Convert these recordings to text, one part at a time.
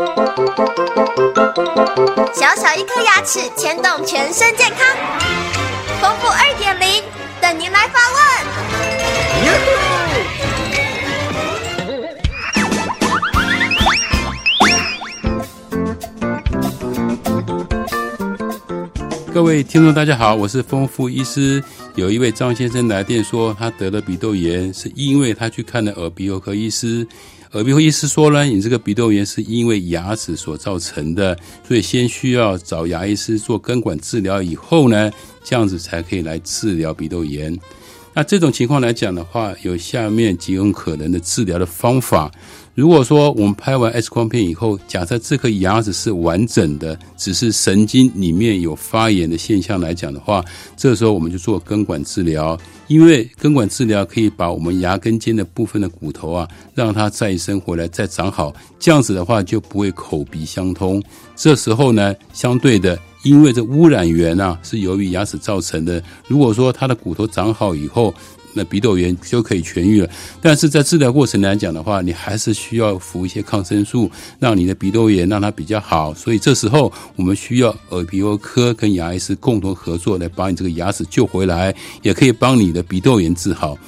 小小一颗牙齿牵动全身健康，丰富二点零等您来发问。各位听众，大家好，我是丰富医师。有一位张先生来电说，他得了鼻窦炎，是因为他去看了耳鼻喉科医师。耳鼻喉医师说呢，你这个鼻窦炎是因为牙齿所造成的，所以先需要找牙医师做根管治疗，以后呢，这样子才可以来治疗鼻窦炎。那这种情况来讲的话，有下面几种可能的治疗的方法。如果说我们拍完 X 光片以后，假设这颗牙齿是完整的，只是神经里面有发炎的现象来讲的话，这时候我们就做根管治疗。因为根管治疗可以把我们牙根间的部分的骨头啊，让它再生回来，再长好，这样子的话就不会口鼻相通。这时候呢，相对的，因为这污染源啊是由于牙齿造成的。如果说他的骨头长好以后，那鼻窦炎就可以痊愈了，但是在治疗过程来讲的话，你还是需要服一些抗生素，让你的鼻窦炎让它比较好。所以这时候我们需要耳鼻喉科跟牙医师共同合作来把你这个牙齿救回来，也可以帮你的鼻窦炎治好。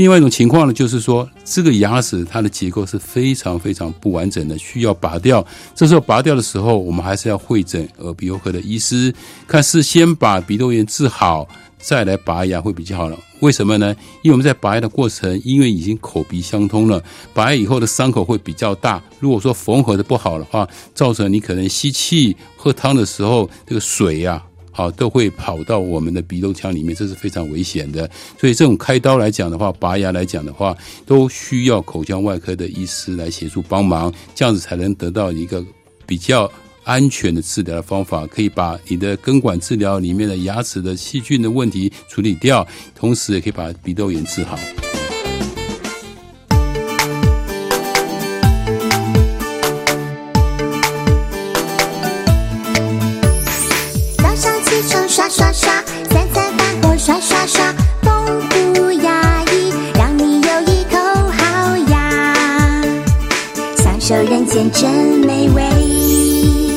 另外一种情况呢，就是说这个牙齿它的结构是非常非常不完整的，需要拔掉。这时候拔掉的时候，我们还是要会诊耳鼻喉科的医师，看是先把鼻窦炎治好。再来拔牙会比较好了，为什么呢？因为我们在拔牙的过程，因为已经口鼻相通了，拔牙以后的伤口会比较大。如果说缝合的不好的话，造成你可能吸气、喝汤的时候，这个水呀，啊都会跑到我们的鼻窦腔里面，这是非常危险的。所以这种开刀来讲的话，拔牙来讲的话，都需要口腔外科的医师来协助帮忙，这样子才能得到一个比较。安全的治疗的方法，可以把你的根管治疗里面的牙齿的细菌的问题处理掉，同时也可以把鼻窦炎治好。这人间真美味。